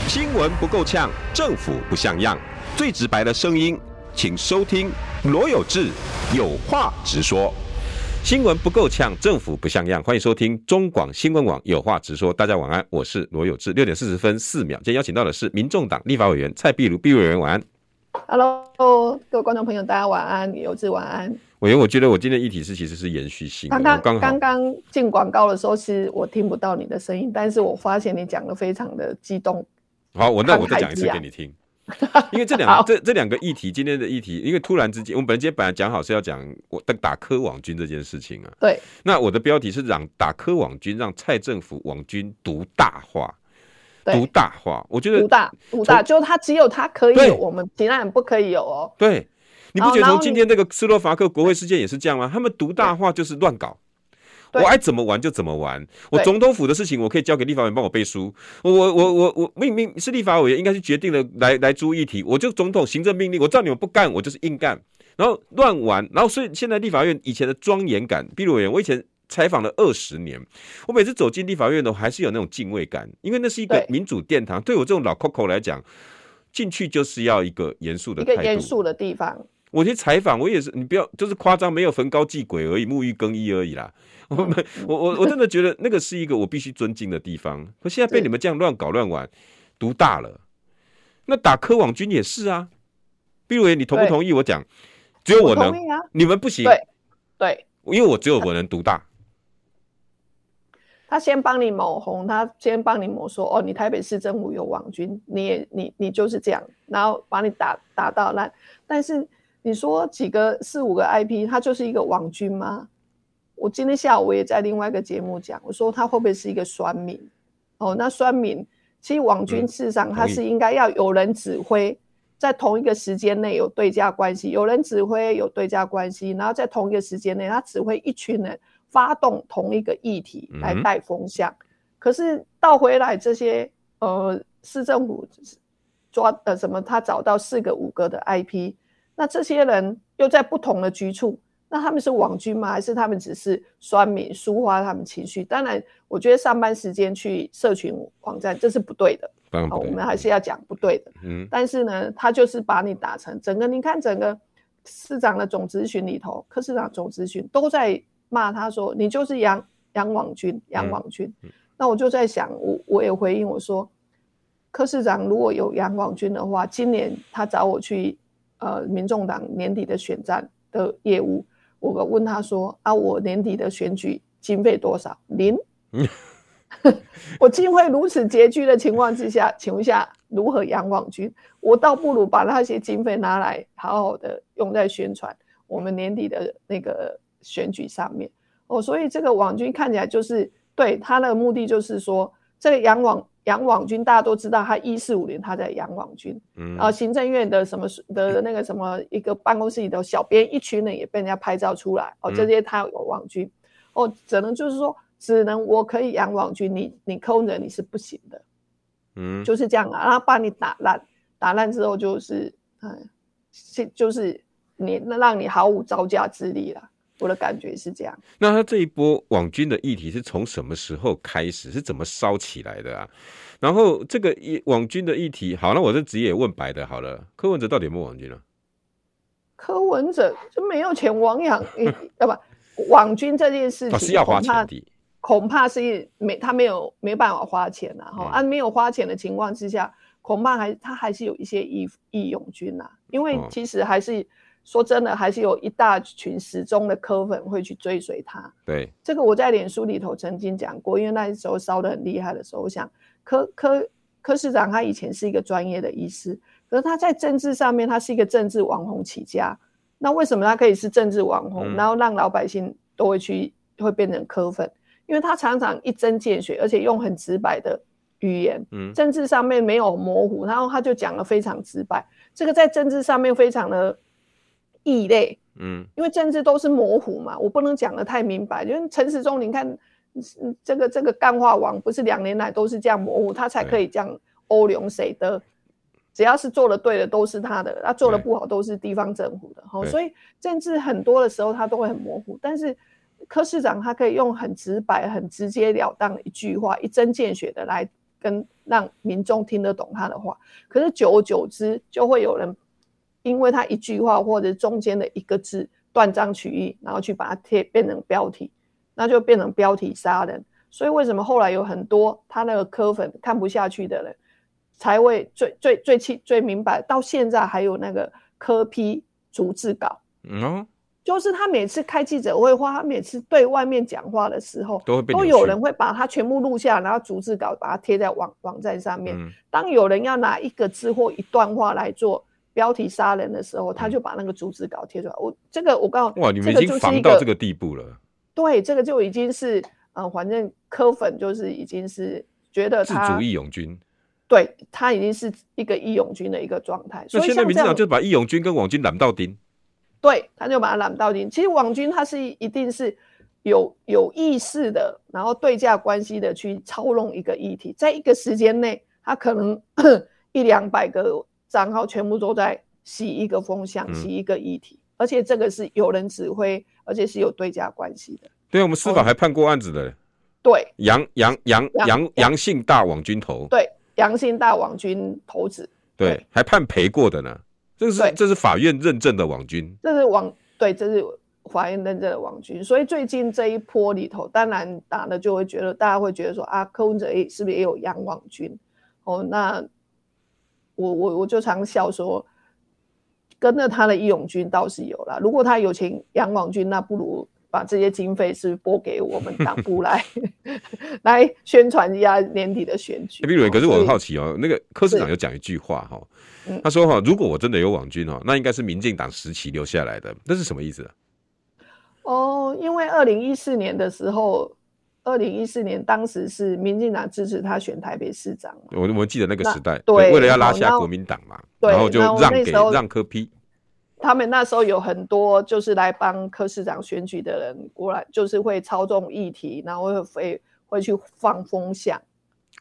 S9: 新闻不够呛，政府不像样，最直白的声音。请收听罗有志有话直说，新闻不够呛，政府不像样。欢迎收听中广新闻网有话直说。大家晚安，我是罗有志。六点四十分四秒，今天邀请到的是民众党立法委员蔡壁如，壁如委员晚安。
S2: Hello，各位观众朋友，大家晚安，有志晚安。
S1: 委员，我觉得我今天议题是其实是延续性的。刚刚
S2: 刚刚进广告的时候，其实我听不到你的声音，但是我发现你讲的非常的激动。
S1: 好，我那我再讲一次给你听。因为这两这这两个议题，今天的议题，因为突然之间，我们本今天本来讲好是要讲我的打科网军这件事情啊。
S2: 对。
S1: 那我的标题是让打科网军让蔡政府网军独大化，独大化。我觉得
S2: 独大独大，就他只有他可以有，我们其他人不可以有哦。
S1: 对，你不觉得从今天这个斯洛伐克国会事件也是这样吗？他们独大化就是乱搞。我爱怎么玩就怎么玩。我总统府的事情，我可以交给立法委员帮我背书。我我我我我命命是立法委员，应该是决定了来来注议题。我就总统行政命令，我知道你们不干，我就是硬干。然后乱玩，然后所以现在立法院以前的庄严感，比如委员，我以前采访了二十年，我每次走进立法院都还是有那种敬畏感，因为那是一个民主殿堂。对，对我这种老 Coco 来讲，进去就是要一个严肃的态度，
S2: 严肃的地方。
S1: 我去采访，我也是，你不要就是夸张，没有焚高祭鬼而已，沐浴更衣而已啦。我我我我真的觉得那个是一个我必须尊敬的地方。可现在被你们这样乱搞乱玩，独大了。那打科网军也是啊。毕如，你同不同意我讲？只有我能，你们不行。
S2: 对对，
S1: 因为我只有我能独大。
S2: 他先帮你抹红，他先帮你抹说哦，你台北市政府有网军，你也你你就是这样，然后把你打打到烂。但是你说几个四五个 IP，它就是一个网军吗？我今天下午我也在另外一个节目讲，我说它会不会是一个酸民？哦，那酸民其实网军事实上它是应该要有人指挥，在同一个时间内有对价关系，有人指挥有对价关系，然后在同一个时间内他指挥一群人。发动同一个议题来带风向，嗯、可是倒回来这些呃市政府抓呃什么，他找到四个五个的 IP，那这些人又在不同的局处，那他们是网军吗？还是他们只是酸民抒发他们情绪？当然，我觉得上班时间去社群网站这是不对的，
S1: 不对
S2: 哦、我们还是要讲不对的。嗯，但是呢，他就是把你打成整个，你看整个市长的总咨询里头，柯市长总咨询都在。骂他说：“你就是杨杨网军，杨网军。嗯”那我就在想，我我也回应我说：“柯市长如果有杨网军的话，今年他找我去呃，民众党年底的选战的业务，我问他说：啊，我年底的选举经费多少？零。我经费如此拮据的情况之下，请问一下如何养网军？我倒不如把那些经费拿来好好的用在宣传我们年底的那个。”选举上面哦，所以这个网军看起来就是对他的目的，就是说这个养网养网军，大家都知道他一四五零他在养网军，嗯，然后行政院的什么的那个什么一个办公室里头，小编一群人也被人家拍照出来哦，这些他有网军哦，只能就是说，只能我可以养网军，你你空人你是不行的，嗯，就是这样啊，然后把你打烂，打烂之后就是嗯，就是你那让你毫无招架之力了。我的感觉是这样。
S1: 那他这一波网军的议题是从什么时候开始？是怎么烧起来的啊？然后这个一网军的议题，好，那我这直接问白的，好了，柯文哲到底有没有网军啊？
S2: 柯文哲就没有钱网养，要不网军这件事情，
S1: 是要花钱的，
S2: 恐怕是没他没有没办法花钱呐。哈，按没有花钱的情况之下，恐怕还他还是有一些义义勇军呐，因为其实还是。说真的，还是有一大群时钟的科粉会去追随他。
S1: 对，
S2: 这个我在脸书里头曾经讲过，因为那时候烧的很厉害的时候，我想柯柯柯市长他以前是一个专业的医师，可是他在政治上面他是一个政治网红起家。那为什么他可以是政治网红，嗯、然后让老百姓都会去会变成科粉？因为他常常一针见血，而且用很直白的语言，嗯，政治上面没有模糊，然后他就讲得非常直白。这个在政治上面非常的。异类，嗯，因为政治都是模糊嘛，我不能讲的太明白。因为陈时中，你看，这个这个干化王不是两年来都是这样模糊，他才可以这样欧龙谁的，只要是做的对的都是他的，他做的不好都是地方政府的。好，所以政治很多的时候他都会很模糊，但是柯市长他可以用很直白、很直截了当的一句话，一针见血的来跟让民众听得懂他的话。可是久而久之，就会有人。因为他一句话或者中间的一个字断章取义，然后去把它贴变成标题，那就变成标题杀人。所以为什么后来有很多他那个科粉看不下去的人，才会最最最清最明白，到现在还有那个科批逐字稿，嗯，就是他每次开记者会或他每次对外面讲话的时候，都都有人会把他全部录下，然后逐字稿把它贴在网网站上面。嗯，当有人要拿一个字或一段话来做。标题杀人的时候，他就把那个逐字稿贴出来。我这个我告诉你，
S1: 哇，你们已经防到这个地步了。
S2: 对，这个就已经是呃，反正柯粉就是已经是觉得他
S1: 自主义勇军，
S2: 对他已经是一个义勇军的一个状态。
S1: 所以现在民进党就把义勇军跟网军揽到钉，
S2: 对，他就把他揽到钉。其实网军他是一定是有有意识的，然后对价关系的去操弄一个议题，在一个时间内，他可能 一两百个。账号全部都在洗一个风向，洗一个议题，而且这个是有人指挥，而且是有对价关系的。
S1: 对，我们司法还判过案子的。
S2: 对，
S1: 杨杨杨杨杨姓大网军头。
S2: 对，杨姓大网军头子。
S1: 对，还判赔过的呢。这是这是法院认证的网军。
S2: 这是网对，这是法院认证的网军。所以最近这一波里头，当然打的就会觉得，大家会觉得说啊，柯文哲是不是也有杨网军？哦，那我我我就常笑说。跟着他的义勇军倒是有了，如果他有钱养网军，那不如把这些经费是拨给我们党部来 来宣传一下年底的
S1: 选举。可是我很好奇哦，那个柯市长有讲一句话哈，他说哈，如果我真的有网军哦，那应该是民进党时期留下来的，那是什么意思啊？
S2: 哦，因为二零一四年的时候，二零一四年当时是民进党支持他选台北市长，
S1: 我我记得那个时代，对，为了要拉下国民党嘛。然后就让给让柯批
S2: 他们那时候有很多就是来帮柯市长选举的人，过来就是会操纵议题，然后会会会去放风向。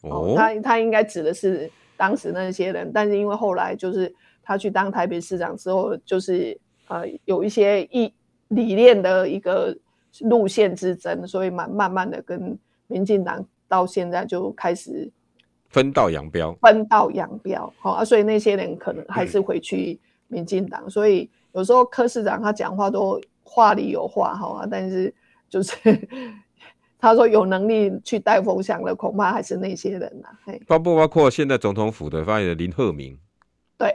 S2: 哦，他他应该指的是当时那些人，但是因为后来就是他去当台北市长之后，就是呃有一些意理念的一个路线之争，所以慢慢慢的跟民进党到现在就开始。
S1: 分道扬镳，
S2: 分道扬镳，好啊，所以那些人可能还是回去民进党。嗯、所以有时候柯市长他讲话都话里有话，好啊，但是就是 他说有能力去带风向的，恐怕还是那些人呐、啊。
S1: 包不包括现在总统府的发言人林鹤明？
S2: 对，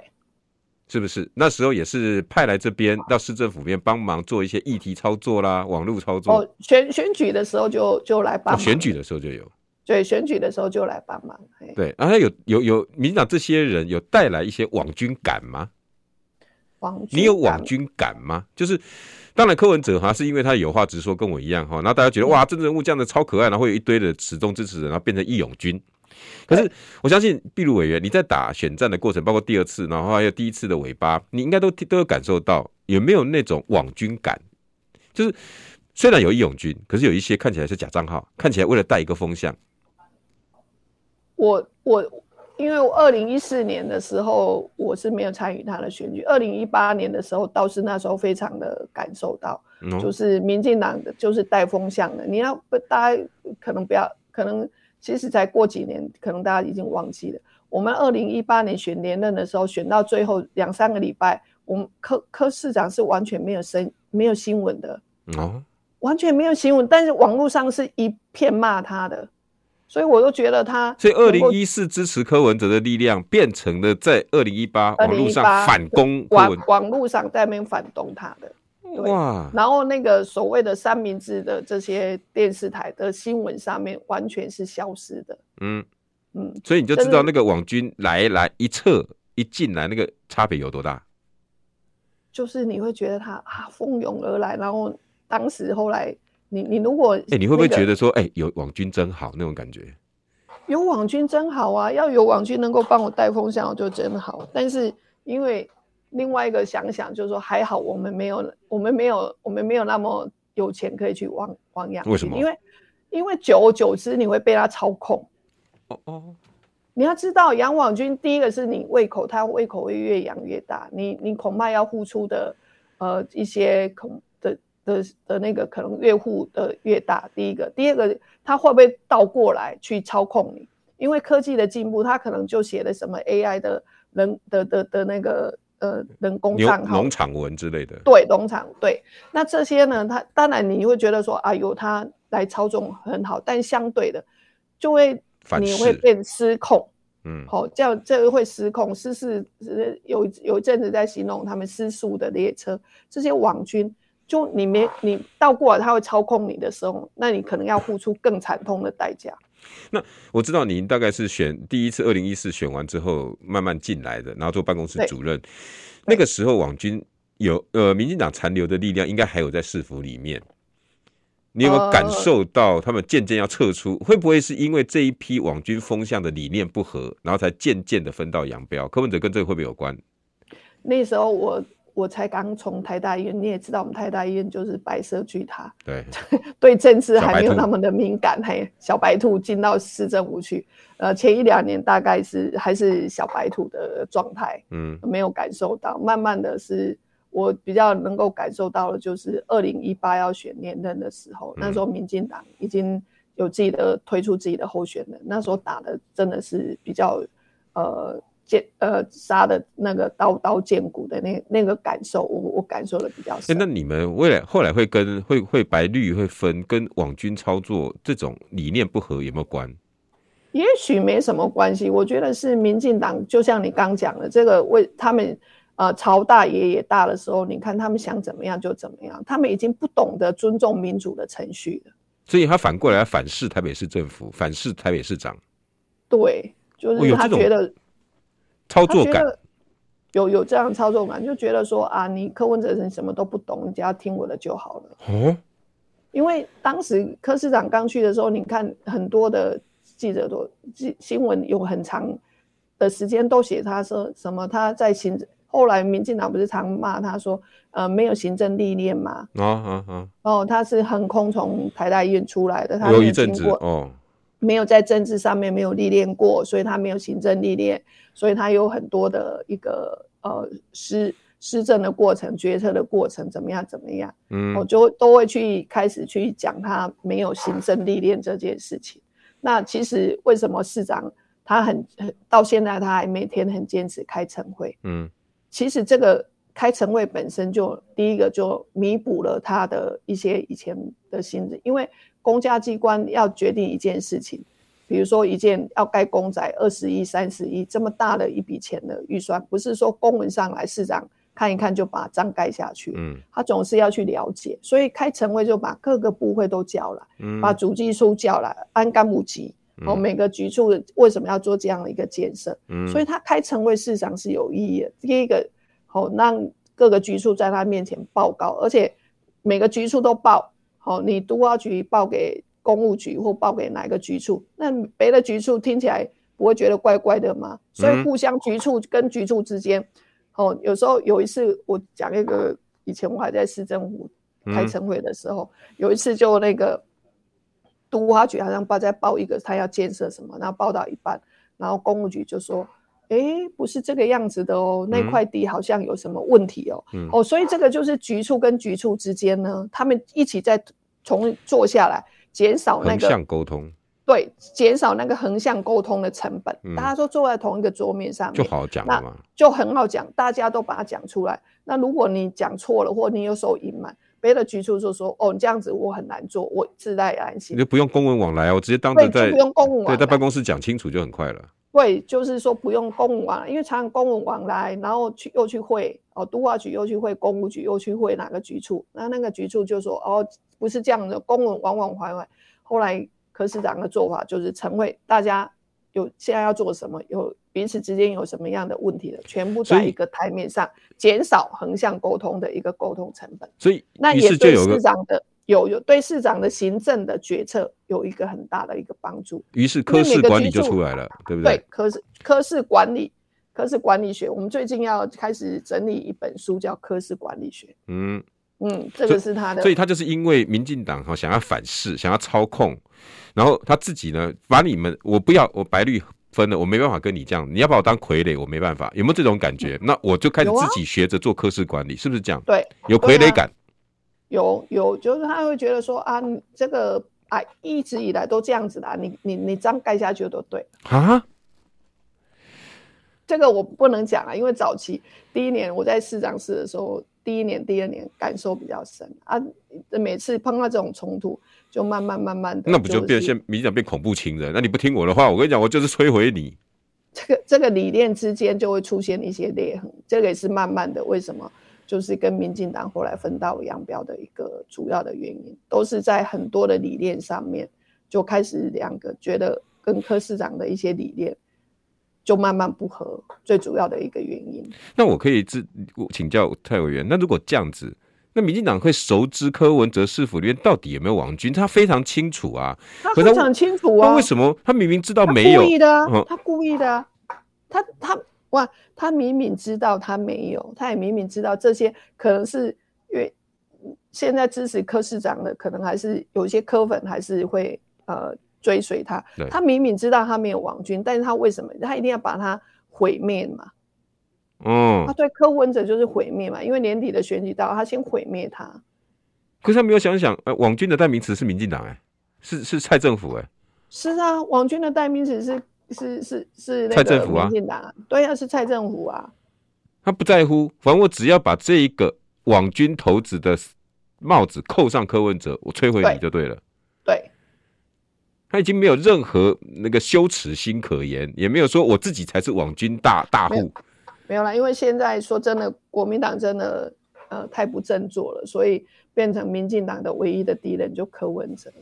S1: 是不是那时候也是派来这边到市政府边帮忙做一些议题操作啦、网络操作？
S2: 哦，选选举的时候就就来帮忙、
S1: 哦，选举的时候就有。
S2: 对，选举的时候就来帮忙。
S1: 对，然后有有有民进党这些人有带来一些网军感吗？
S2: 网军，
S1: 你有网军感吗？就是，当然柯文哲哈是因为他有话直说，跟我一样哈，然后大家觉得哇，政治人物这样的超可爱，然后会有一堆的始终支持人，然后变成义勇军。可是我相信秘鲁委员，你在打选战的过程，包括第二次，然后还有第一次的尾巴，你应该都都有感受到有没有那种网军感？就是虽然有义勇军，可是有一些看起来是假账号，看起来为了带一个风向。
S2: 我我，因为我二零一四年的时候我是没有参与他的选举，二零一八年的时候倒是那时候非常的感受到，嗯、就是民进党的就是带风向的。你要不大家可能不要，可能其实才过几年，可能大家已经忘记了。我们二零一八年选连任的时候，选到最后两三个礼拜，我们柯柯市长是完全没有声没有新闻的，
S1: 哦，
S2: 完全没有新闻，但是网络上是一片骂他的。所以我都觉得他，
S1: 所以二零一四支持柯文哲的力量变成了在二零一八网络上反攻柯文，
S2: 网络上在那边反攻他的，哇！然后那个所谓的三明治的这些电视台的新闻上面完全是消失的，
S1: 嗯嗯，所以你就知道那个网军来来一撤一进来那个差别有多大，
S2: 就是你会觉得他啊蜂拥而来，然后当时后来。你你如果哎、
S1: 欸，你会不会觉得说，哎、欸，有网军真好那种感觉？
S2: 有网军真好啊！要有网军能够帮我带风向，我就真好。但是因为另外一个想想，就是说还好我们没有，我们没有，我们没有那么有钱可以去网网养。
S1: 为什么？
S2: 因为因为久而久之你会被他操控。
S1: 哦哦，
S2: 你要知道养网军，第一个是你胃口，他胃口会越养越大，你你恐怕要付出的呃一些恐。的的的那个可能越付的越大，第一个，第二个，他会不会倒过来去操控你？因为科技的进步，他可能就写了什么 AI 的人的的的，的那个呃人工账号、
S1: 农场文之类的。
S2: 对，农场对。那这些呢？他当然你会觉得说啊，由他来操纵很好，但相对的就会你会变失控。嗯，好，这样这个会失控。失事有有一阵子在形容他们失速的列车，这些网军。就你没你倒过来，他会操控你的时候，那你可能要付出更惨痛的代价。
S1: 那我知道您大概是选第一次二零一四选完之后慢慢进来的，然后做办公室主任。那个时候网军有呃，民进党残留的力量应该还有在市府里面。你有没有感受到他们渐渐要撤出？呃、会不会是因为这一批网军风向的理念不合，然后才渐渐的分道扬镳？柯文哲跟这个会不会有关？
S2: 那时候我。我才刚从台大医院，你也知道，我们台大医院就是白色巨塔，
S1: 对，
S2: 对政治还没有那么的敏感。嘿，小白兔进到市政府去，呃，前一两年大概是还是小白兔的状态，嗯，没有感受到。慢慢的是我比较能够感受到的，就是二零一八要选连任的时候，那时候民进党已经有自己的推出自己的候选人，那时候打的真的是比较呃剑呃杀的那个刀刀见骨的那那个感受，我我感受的比较深。
S1: 欸，那你们未来后来会跟会会白绿会分，跟网军操作这种理念不合有没有关？
S2: 也许没什么关系，我觉得是民进党，就像你刚讲的，这个为他们。呃，朝大爷也大的时候，你看他们想怎么样就怎么样，他们已经不懂得尊重民主的程序了。
S1: 所以他反过来反噬台北市政府，反噬台北市长。
S2: 对，就是他觉得
S1: 操作感
S2: 有有这样操作感，就觉得说啊，你柯文哲人什么都不懂，你只要听我的就好了。哦，因为当时柯市长刚去的时候，你看很多的记者都记新闻有很长的时间都写他说什么他在行政。后来民进党不是常骂他说，呃，没有行政历练嘛？啊啊啊！哦，他是横空从台大医院出来的，他没有经过哦，没有在政治上面没有历练过，所以他没有行政历练，所以他有很多的一个呃施施政的过程、决策的过程怎么样怎么样，嗯，我就都会去开始去讲他没有行政历练这件事情。那其实为什么市长他很到现在他还每天很坚持开晨会？嗯。其实这个开晨会本身就第一个就弥补了他的一些以前的心智，因为公家机关要决定一件事情，比如说一件要盖公宅二十亿、三十亿这么大的一笔钱的预算，不是说公文上来市长看一看就把章盖下去，嗯，他总是要去了解，所以开晨会就把各个部会都叫来，嗯，把主计处叫来，安干部级。哦，每个局处为什么要做这样的一个建设？嗯，所以他开晨会市长是有意义的。第一个，好让各个局处在他面前报告，而且每个局处都报。好，你都要局报给公务局或报给哪个局处，那别的局处听起来不会觉得怪怪的吗？所以互相局处跟局处之间，哦，有时候有一次我讲一个，以前我还在市政府开晨会的时候，有一次就那个。都挖局好像报在报一个，他要建设什么，然后报到一半，然后公务局就说：“哎，不是这个样子的哦，那块地好像有什么问题哦。嗯”哦，所以这个就是局处跟局处之间呢，他们一起在重坐下来，减少那个横
S1: 向沟通。
S2: 对，减少那个横向沟通的成本。嗯、大家都坐在同一个桌面上面，
S1: 就好讲嘛，
S2: 就很好讲，大家都把它讲出来。那如果你讲错了，或你有所隐瞒。别的局处就说：“哦，你这样子我很难做，我自带安心。”你
S1: 就不用公文往来，我直接当着在
S2: 不用公文往来，
S1: 对，在办公室讲清楚就很快了。
S2: 对，就是说不用公文往来，因为常常公文往来，然后去又去会哦，都化局又去会，公务局又去会哪个局处，那那个局处就说：“哦，不是这样的，公文往往还来。”后来柯市长的做法就是晨会，大家有现在要做什么有。彼此之间有什么样的问题的，全部在一个台面上，减少横向沟通的一个沟通成本。
S1: 所以，
S2: 那也对市长的有有对市长的行政的决策有一个很大的一个帮助。
S1: 于是，科室管理就出来了，对不对？
S2: 对，科室科室管理，科室管理学，我们最近要开始整理一本书，叫《科室管理学》。嗯嗯，这个是他的，
S1: 所以他就是因为民进党哈想要反噬，想要操控，然后他自己呢，把你们我不要我白绿。分了，我没办法跟你这样，你要把我当傀儡，我没办法。有没有这种感觉？嗯、那我就开始自己学着做科室管理，啊，是不是这样？
S2: 对，
S1: 有傀儡感。
S2: 有有，就是他会觉得说啊，这个啊，一直以来都这样子的，啊，你你你这样盖下去都对啊。这个我不能讲啊，因为早期第一年我在市长室的时候，第一年、第二年感受比较深啊。每次碰到这种冲突。就慢慢慢慢的，
S1: 那不就变现民进党变恐怖情人？那你不听我的话，我跟你讲，我就是摧毁你。
S2: 这个这个理念之间就会出现一些裂痕，这个也是慢慢的。为什么？就是跟民进党后来分道扬镳的一个主要的原因，都是在很多的理念上面就开始两个觉得跟柯市长的一些理念就慢慢不合，最主要的一个原因。
S1: 那我可以自请教蔡委员，那如果这样子？那民进党会熟知柯文哲市府里面到底有没有王军？他非常清楚啊，
S2: 他非常清楚啊。
S1: 那为什么他明明知道没有？
S2: 他故意的啊，他故意的啊。他他哇，他明明知道他没有，他也明明知道这些可能是因为现在支持柯市长的，可能还是有一些柯粉还是会呃追随他。他明明知道他没有王军，但是他为什么他一定要把他毁灭嘛？嗯，他对柯文哲就是毁灭嘛，因为年底的选举到，他先毁灭他。
S1: 可是他没有想想，呃，网军的代名词是民进党，哎，是是蔡政府，哎，
S2: 是啊，网军的代名词是是是是
S1: 蔡政府啊，
S2: 民进党，对啊，是蔡政府啊。
S1: 他不在乎，反正我只要把这一个网军头子的帽子扣上柯文哲，我摧毁你就对了。
S2: 对。对
S1: 他已经没有任何那个羞耻心可言，也没有说我自己才是网军大大户。
S2: 没有啦，因为现在说真的，国民党真的呃太不振作了，所以变成民进党的唯一的敌人就柯文哲。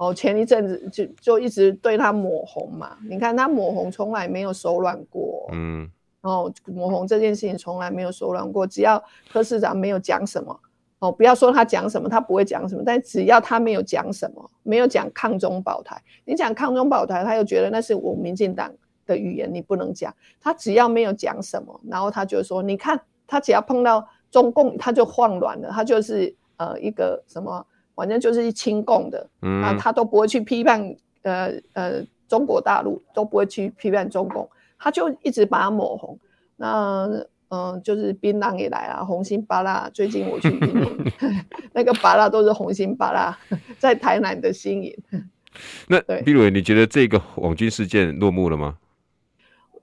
S2: 哦，前一阵子就就一直对他抹红嘛，你看他抹红从来没有手软过。嗯。然后抹红这件事情从来没有手软过，只要柯市长没有讲什么。哦，不要说他讲什么，他不会讲什么。但只要他没有讲什么，没有讲抗中保台，你讲抗中保台，他又觉得那是我民进党的语言，你不能讲。他只要没有讲什么，然后他就说，你看他只要碰到中共，他就慌乱了，他就是呃一个什么，反正就是亲共的，嗯，啊，他都不会去批判呃呃中国大陆，都不会去批判中共，他就一直把它抹红。那。嗯，就是槟榔也来了，红心巴拉。最近我去云林，那个巴拉都是红心巴拉，在台南的新营。
S1: 那比如，你觉得这个网军事件落幕了吗？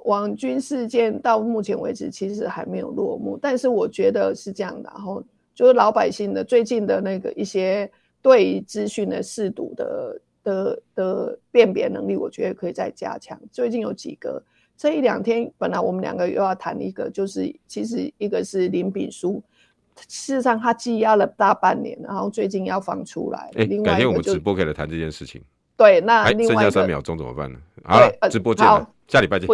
S2: 网军事件到目前为止其实还没有落幕，但是我觉得是这样的。然后就是老百姓的最近的那个一些对资讯的识读的的的辨别能力，我觉得可以再加强。最近有几个。这一两天，本来我们两个又要谈一个，就是其实一个是林炳书，事实上他积压了大半年，然后最近要放出来。
S1: 哎，改天我们直播可以来谈这件事情。
S2: 对，那另外
S1: 剩下三秒钟怎么办呢？好了，直播见了，下礼拜见。